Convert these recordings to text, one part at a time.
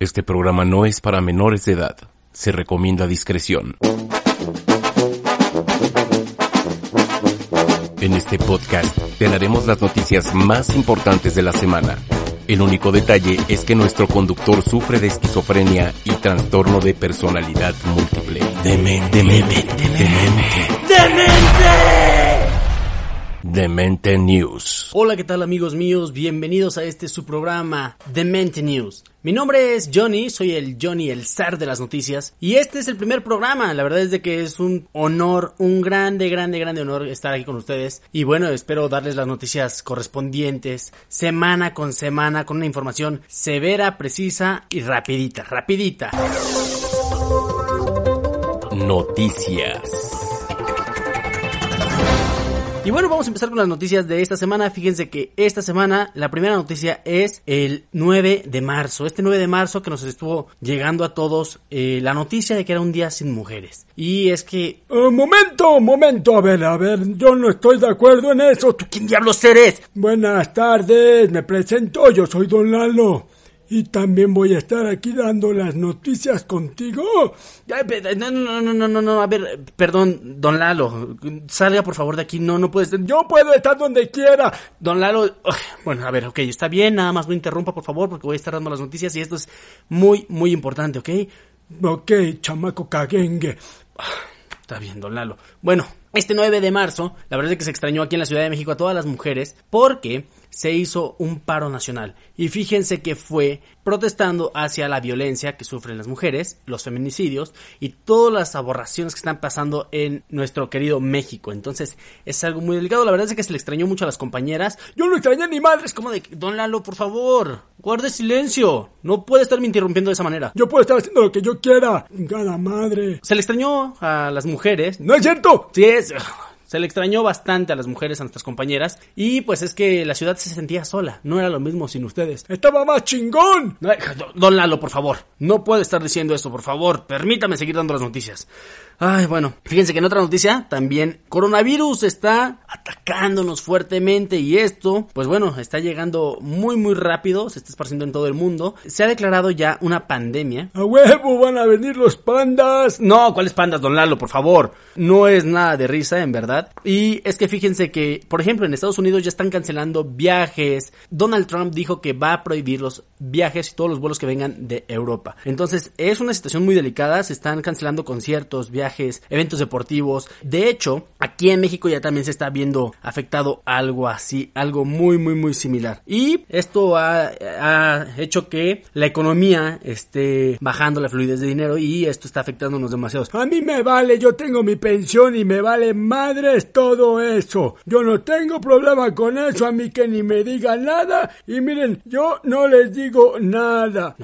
Este programa no es para menores de edad. Se recomienda discreción. En este podcast te daremos las noticias más importantes de la semana. El único detalle es que nuestro conductor sufre de esquizofrenia y trastorno de personalidad múltiple. Demente, demente, demente. ¡Demente! Demente News. Hola, ¿qué tal amigos míos? Bienvenidos a este su programa Demente News. Mi nombre es Johnny, soy el Johnny, el zar de las noticias, y este es el primer programa. La verdad es de que es un honor, un grande, grande, grande honor estar aquí con ustedes. Y bueno, espero darles las noticias correspondientes, semana con semana, con una información severa, precisa y rapidita, rapidita. Noticias. Y bueno, vamos a empezar con las noticias de esta semana. Fíjense que esta semana la primera noticia es el 9 de marzo. Este 9 de marzo que nos estuvo llegando a todos eh, la noticia de que era un día sin mujeres. Y es que... Uh, momento, momento, a ver, a ver, yo no estoy de acuerdo en eso. ¿Tú quién diablos eres? Buenas tardes, me presento, yo soy Don Lalo. Y también voy a estar aquí dando las noticias contigo. No, no, no, no, no, no, a ver, perdón, don Lalo, salga por favor de aquí, no, no puedes. Yo puedo estar donde quiera. Don Lalo, bueno, a ver, ok, está bien, nada más no interrumpa por favor porque voy a estar dando las noticias y esto es muy, muy importante, ¿ok? Ok, chamaco caguengue. Está bien, don Lalo. Bueno, este 9 de marzo, la verdad es que se extrañó aquí en la Ciudad de México a todas las mujeres porque se hizo un paro nacional. Y fíjense que fue protestando hacia la violencia que sufren las mujeres, los feminicidios y todas las aberraciones que están pasando en nuestro querido México. Entonces es algo muy delicado. La verdad es que se le extrañó mucho a las compañeras. Yo no extrañé ni madres. Como de, don Lalo, por favor, guarde silencio. No puede estarme interrumpiendo de esa manera. Yo puedo estar haciendo lo que yo quiera. Cada madre. Se le extrañó a las mujeres. No es cierto. Sí es. Se le extrañó bastante a las mujeres, a nuestras compañeras, y pues es que la ciudad se sentía sola, no era lo mismo sin ustedes. ¡Estaba más chingón! Don Lalo, por favor, no puede estar diciendo eso, por favor, permítame seguir dando las noticias. Ay, bueno, fíjense que en otra noticia también coronavirus está atacándonos fuertemente y esto, pues bueno, está llegando muy muy rápido, se está esparciendo en todo el mundo. Se ha declarado ya una pandemia. A huevo van a venir los pandas. No, ¿cuáles pandas, don Lalo, por favor? No es nada de risa, en verdad. Y es que fíjense que, por ejemplo, en Estados Unidos ya están cancelando viajes. Donald Trump dijo que va a prohibir los viajes y todos los vuelos que vengan de Europa. Entonces, es una situación muy delicada, se están cancelando conciertos, viajes eventos deportivos. De hecho, aquí en México ya también se está viendo afectado algo así, algo muy, muy, muy similar. Y esto ha, hecho que la economía esté bajando la fluidez de dinero y esto está afectándonos demasiado. A mí me vale, yo tengo mi pensión y me vale madres todo eso. Yo no tengo problema con eso, a mí que ni me digan nada. Y miren, yo no les digo nada.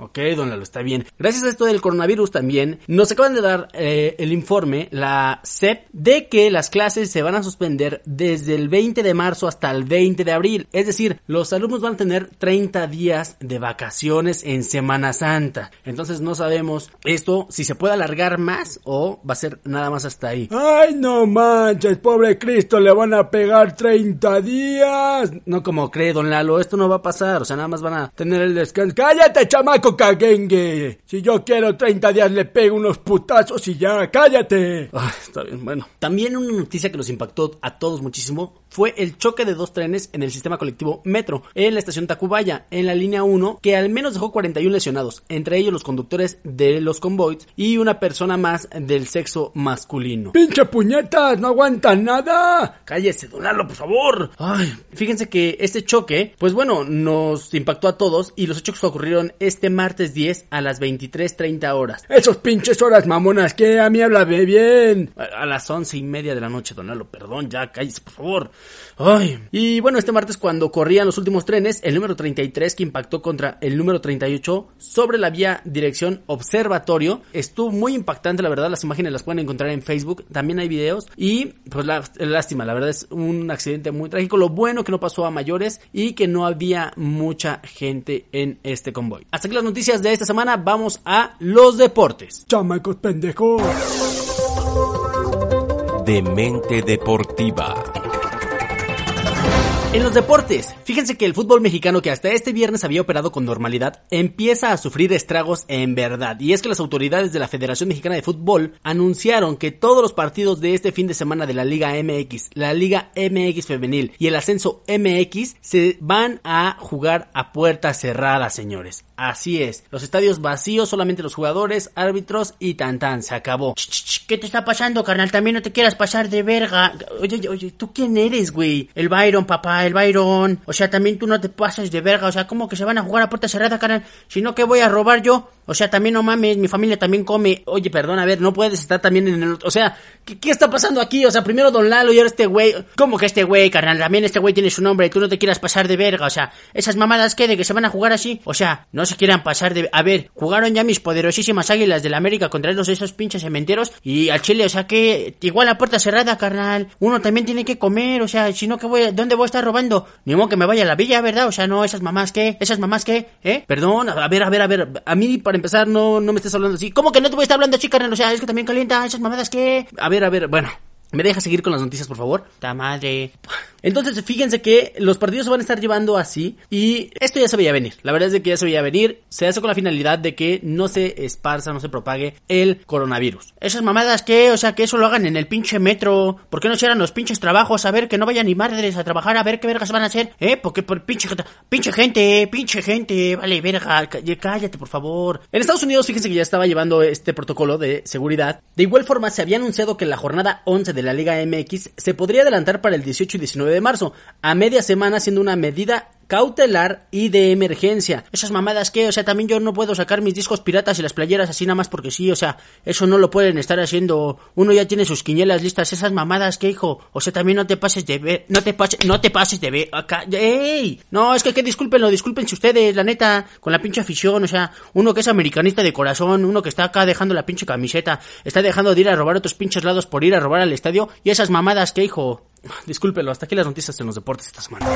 Ok, don Lalo, está bien. Gracias a esto del coronavirus también, nos acaban de dar eh, el informe, la CEP, de que las clases se van a suspender desde el 20 de marzo hasta el 20 de abril. Es decir, los alumnos van a tener 30 días de vacaciones en Semana Santa. Entonces no sabemos esto si se puede alargar más o va a ser nada más hasta ahí. Ay, no manches, pobre Cristo, le van a pegar 30 días. No como cree, don Lalo, esto no va a pasar. O sea, nada más van a tener el descanso. Cállate, chamaco Si yo quiero 30 días le pego unos putazos y ya, cállate. Ay, está bien, bueno. También una noticia que nos impactó a todos muchísimo fue el choque de dos trenes en el sistema colectivo Metro, en la estación Tacubaya, en la línea 1, que al menos dejó 41 lesionados, entre ellos los conductores de los convoys y una persona más del sexo masculino. ¡Pinche puñetas! ¡No aguantan nada! Cállese, donarlo, por favor. Ay, fíjense que este choque, pues bueno, nos impactó a todos y los hechos ocurrieron este martes 10 a las 23.30 horas. Esos pinches horas mamonas, que a mí háblame bien. A, las once y media de la noche, donalo, perdón, ya cállese, por favor. Ay. Y bueno, este martes cuando corrían los últimos trenes, el número 33 que impactó contra el número 38 sobre la vía dirección observatorio, estuvo muy impactante, la verdad, las imágenes las pueden encontrar en Facebook, también hay videos y pues la, lástima, la verdad es un accidente muy trágico, lo bueno que no pasó a mayores y que no había mucha gente en este convoy. Hasta aquí las noticias de esta semana, vamos a los deportes. Chamacos pendejos. Demente Deportiva. En los deportes, fíjense que el fútbol mexicano que hasta este viernes había operado con normalidad empieza a sufrir estragos en verdad. Y es que las autoridades de la Federación Mexicana de Fútbol anunciaron que todos los partidos de este fin de semana de la Liga MX, la Liga MX femenil y el ascenso MX se van a jugar a puerta cerrada, señores. Así es, los estadios vacíos, solamente los jugadores, árbitros y tan tan, se acabó. ¿Qué te está pasando, carnal? También no te quieras pasar de verga. Oye, oye, ¿tú quién eres, güey? El Byron, papá el Byron. O sea, también tú no te pasas de verga. O sea, ¿cómo que se van a jugar a puerta cerrada, carnal? Si no, ¿qué voy a robar yo? O sea, también no mames, mi familia también come. Oye, perdón, a ver, no puedes estar también en el... O sea, ¿qué, está pasando aquí? O sea, primero Don Lalo y ahora este güey. ¿Cómo que este güey, carnal? También este güey tiene su nombre y tú no te quieras pasar de verga. O sea, esas mamadas que de que se van a jugar así. O sea, no se quieran pasar de... A ver, jugaron ya mis poderosísimas águilas de la América contra esos pinches cementeros y al Chile, o sea que igual la puerta cerrada, carnal. Uno también tiene que comer, o sea, si no, que voy, ¿dónde voy a estar robando? Ni modo que me vaya a la villa, ¿verdad? O sea, no, esas mamás ¿qué? esas mamás ¿qué? ¿eh? Perdón, a ver, a ver, a ver, a mí para empezar no, no me estés hablando así. ¿Cómo que no te voy a estar hablando así, carnal? O sea, es que también calienta, esas mamadas ¿qué? A ver, a ver, bueno. ¿Me deja seguir con las noticias, por favor? Ta madre. Entonces, fíjense que los partidos se van a estar llevando así y esto ya se veía venir. La verdad es de que ya se veía venir. Se hace con la finalidad de que no se esparza, no se propague el coronavirus. Esas mamadas que, o sea, que eso lo hagan en el pinche metro. ¿Por qué no se hagan los pinches trabajos? A ver, que no vayan ni madres a trabajar, a ver qué vergas van a hacer. ¿Eh? Porque por pinche, pinche gente, pinche gente. Vale, verga, cállate, por favor. En Estados Unidos, fíjense que ya estaba llevando este protocolo de seguridad. De igual forma, se había anunciado que la jornada 11 de la Liga MX se podría adelantar para el 18 y 19 de marzo, a media semana siendo una medida cautelar y de emergencia. Esas mamadas que, o sea, también yo no puedo sacar mis discos piratas y las playeras así nada más porque sí, o sea, eso no lo pueden estar haciendo. Uno ya tiene sus quinielas listas, esas mamadas que, hijo, o sea, también no te pases de ver, no te pases, no te pases de ver, acá, ey, no, es que que discúlpenlo, discúlpense ustedes, la neta, con la pinche afición, o sea, uno que es americanista de corazón, uno que está acá dejando la pinche camiseta, está dejando de ir a robar otros pinches lados por ir a robar al estadio y esas mamadas que, hijo, discúlpenlo, hasta aquí las noticias en los deportes esta semana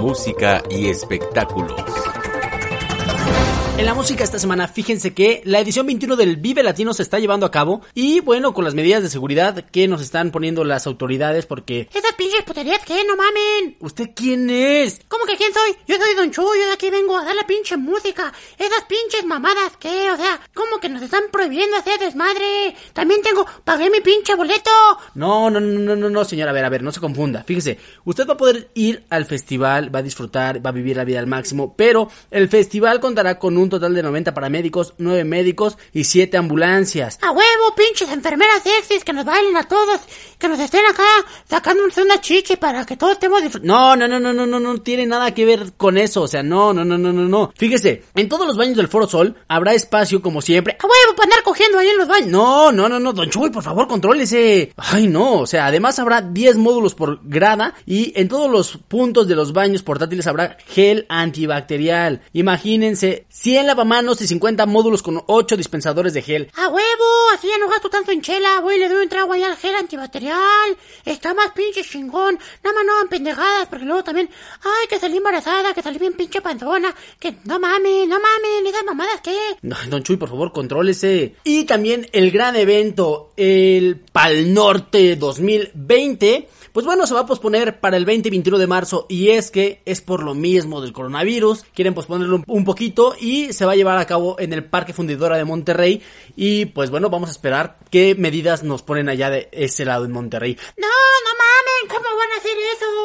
música y espectáculos. En la música esta semana, fíjense que la edición 21 del Vive Latino se está llevando a cabo y bueno, con las medidas de seguridad que nos están poniendo las autoridades porque... Esas pinches puterías que no mamen. ¿Usted quién es? ¿Cómo que quién soy? Yo soy Don Chu, yo de aquí vengo a dar la pinche música. Esas pinches mamadas que, o sea, ¿cómo que nos están prohibiendo hacer desmadre? También tengo, pagué mi pinche boleto. No, no, no, no, no, no, señora, a ver, a ver, no se confunda. Fíjese, usted va a poder ir al festival, va a disfrutar, va a vivir la vida al máximo, pero el festival contará con un total de 90 paramédicos, 9 médicos y 7 ambulancias. ¡A huevo, pinches enfermeras sexys! Que nos bailen a todos, que nos estén acá sacando una chiche para que todos estemos No, no, no, no, no, no, no tiene nada que ver con eso. O sea, no, no, no, no, no, no. Fíjese, en todos los baños del Foro Sol habrá espacio como siempre. ¡A huevo, para andar cogiendo ahí en los baños! No, no, no, no, don Chuy, por favor, contrólese. Ay, no, o sea, además habrá 10 módulos por grada y en todos los puntos de los baños portátiles habrá gel antibacterial. Imagínense, 100 lavamanos y 50 módulos con 8 dispensadores de gel. ¡A huevo! Así ya no gasto tanto en chela, voy le doy un trago ahí al gel antibacterial. Está más pinche chingón. Nada más no hagan pendejadas, porque luego también, ay, que salí embarazada, que salí bien pinche panzona, que no mames, no mames, esas mamadas, ¿qué? Don Chuy, por favor, contrólese. Y también el gran evento, el Pal Norte 2020 pues bueno, se va a posponer para el 20-21 de marzo y es que es por lo mismo del coronavirus, quieren posponerlo un poquito y se va a llevar a cabo en el Parque Fundidora de Monterrey y pues bueno, vamos a esperar qué medidas nos ponen allá de ese lado en Monterrey. No, no mamen, ¿cómo van a hacer eso?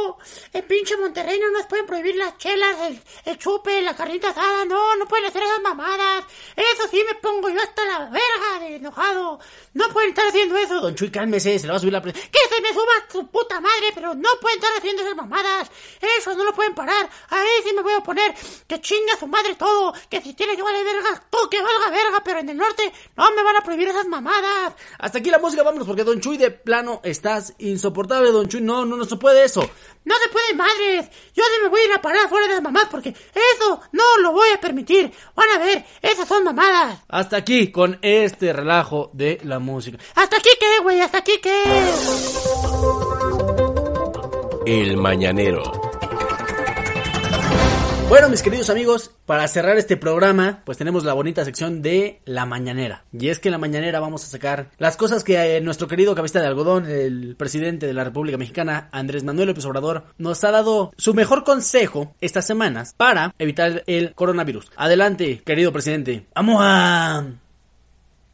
El pinche Monterrey no nos pueden prohibir las chelas, el, chupe, la carnita asada, no, no pueden hacer esas mamadas. Eso sí me pongo yo hasta la verga de enojado. No pueden estar haciendo eso. Don Chuy, cálmese, se le va a subir la presión. Que se me suba su puta madre, pero no pueden estar haciendo esas mamadas. Eso no lo pueden parar. Ahí sí me voy a poner. Que chinga su madre todo. Que si tiene que valer verga, tú que valga verga, pero en el norte no me van a prohibir esas mamadas. Hasta aquí la música, vámonos, porque Don Chuy de plano estás insoportable, Don Chuy. No, no, no se puede eso. No se puede, madres. Yo me voy a ir a parar fuera de las mamás porque eso no lo voy a permitir. Van a ver, esas son mamadas. Hasta aquí con este relajo de la música. ¿Hasta aquí qué, güey? ¿Hasta aquí qué? El Mañanero. Bueno, mis queridos amigos, para cerrar este programa, pues tenemos la bonita sección de La Mañanera. Y es que en La Mañanera vamos a sacar las cosas que eh, nuestro querido cabeza de algodón, el presidente de la República Mexicana, Andrés Manuel López Obrador, nos ha dado su mejor consejo estas semanas para evitar el coronavirus. Adelante, querido presidente. Vamos a...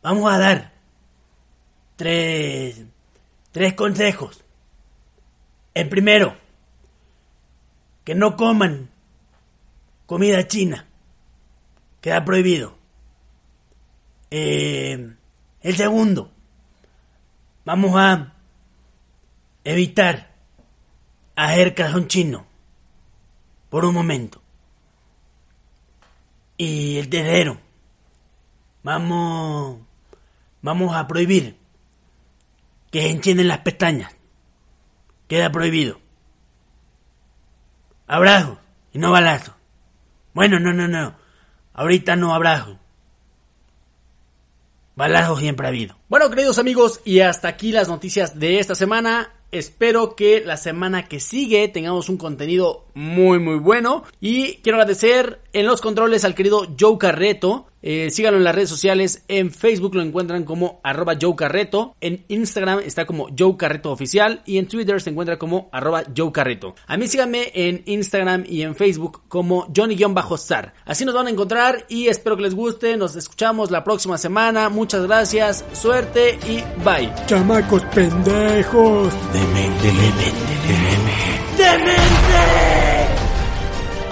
Vamos a dar tres... Tres consejos. El primero, que no coman comida china. Queda prohibido. Eh, el segundo, vamos a evitar hacer cajón chino por un momento. Y el tercero, vamos, vamos a prohibir que se encienden las pestañas. Queda prohibido. Abrazo y no balazo. Bueno, no, no, no. Ahorita no abrazo. Balazo siempre ha habido. Bueno, queridos amigos, y hasta aquí las noticias de esta semana. Espero que la semana que sigue tengamos un contenido muy muy bueno. Y quiero agradecer en los controles al querido Joe Carreto. Eh, síganlo en las redes sociales. En Facebook lo encuentran como arroba Joe Carreto. En Instagram está como Joe Carreto Oficial. Y en Twitter se encuentra como arroba Joe Carreto. A mí síganme en Instagram y en Facebook como Johnny-Sar. Así nos van a encontrar y espero que les guste. Nos escuchamos la próxima semana. Muchas gracias. Suerte y bye. Chamacos pendejos. Demente, demente, demente. ¡Demente!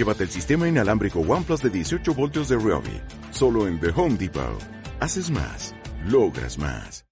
Llévate el sistema inalámbrico OnePlus de 18 voltios de Ryobi. Solo en The Home Depot. Haces más. Logras más.